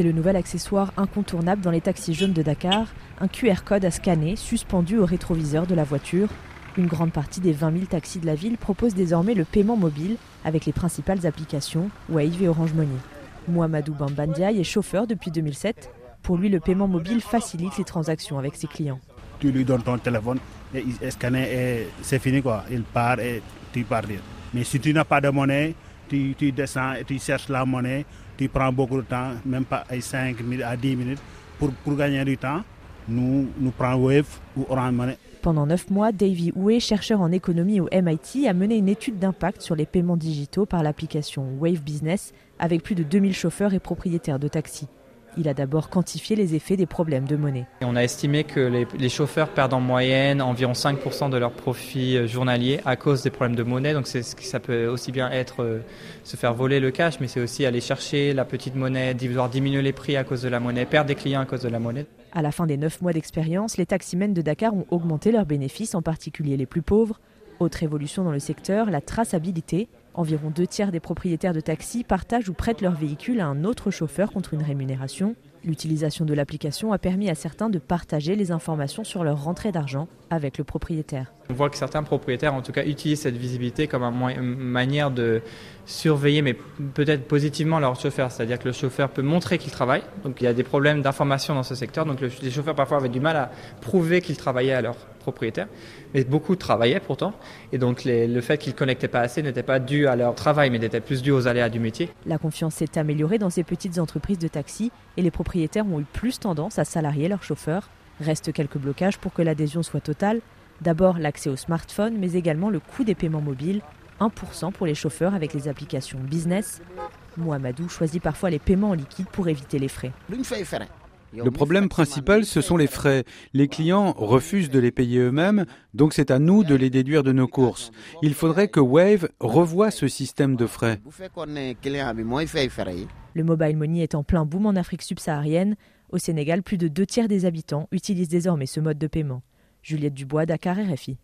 C'est le nouvel accessoire incontournable dans les taxis jaunes de Dakar, un QR code à scanner suspendu au rétroviseur de la voiture. Une grande partie des 20 000 taxis de la ville proposent désormais le paiement mobile avec les principales applications Wave et Orange Money. Mohamedou Bambandiaï est chauffeur depuis 2007. Pour lui, le paiement mobile facilite les transactions avec ses clients. Tu lui donnes ton téléphone et il scanne et c'est fini quoi. Il part et tu pars. Mais si tu n'as pas de monnaie, tu, descends et tu cherches la monnaie, tu prends beaucoup de temps, même pas 5 minutes à 10 minutes. Pour, pour gagner du temps, nous, nous prenons Wave ou Orange Money. Pendant neuf mois, Davy Houé, chercheur en économie au MIT, a mené une étude d'impact sur les paiements digitaux par l'application Wave Business avec plus de 2000 chauffeurs et propriétaires de taxis. Il a d'abord quantifié les effets des problèmes de monnaie. On a estimé que les, les chauffeurs perdent en moyenne environ 5% de leur profit euh, journalier à cause des problèmes de monnaie. Donc ça peut aussi bien être euh, se faire voler le cash, mais c'est aussi aller chercher la petite monnaie, devoir diminuer les prix à cause de la monnaie, perdre des clients à cause de la monnaie. À la fin des 9 mois d'expérience, les taximens de Dakar ont augmenté leurs bénéfices, en particulier les plus pauvres. Autre évolution dans le secteur, la traçabilité. Environ deux tiers des propriétaires de taxis partagent ou prêtent leur véhicule à un autre chauffeur contre une rémunération. L'utilisation de l'application a permis à certains de partager les informations sur leur rentrée d'argent avec le propriétaire. On voit que certains propriétaires, en tout cas, utilisent cette visibilité comme une manière de surveiller, mais peut-être positivement leur chauffeur. C'est-à-dire que le chauffeur peut montrer qu'il travaille. Donc il y a des problèmes d'information dans ce secteur. Donc les chauffeurs parfois avaient du mal à prouver qu'ils travaillaient à leur propriétaire. Mais beaucoup travaillaient pourtant. Et donc les, le fait qu'ils ne connectaient pas assez n'était pas dû à leur travail, mais n'était plus dû aux aléas du métier. La confiance s'est améliorée dans ces petites entreprises de taxi et les propriétaires ont eu plus tendance à salarier leurs chauffeurs. Reste quelques blocages pour que l'adhésion soit totale. D'abord l'accès au smartphone, mais également le coût des paiements mobiles. 1% pour les chauffeurs avec les applications business. Mohamedou choisit parfois les paiements en liquide pour éviter les frais. Le problème principal, ce sont les frais. Les clients refusent de les payer eux-mêmes, donc c'est à nous de les déduire de nos courses. Il faudrait que Wave revoie ce système de frais. Le mobile money est en plein boom en Afrique subsaharienne. Au Sénégal, plus de deux tiers des habitants utilisent désormais ce mode de paiement. Juliette Dubois, Dakar RFI.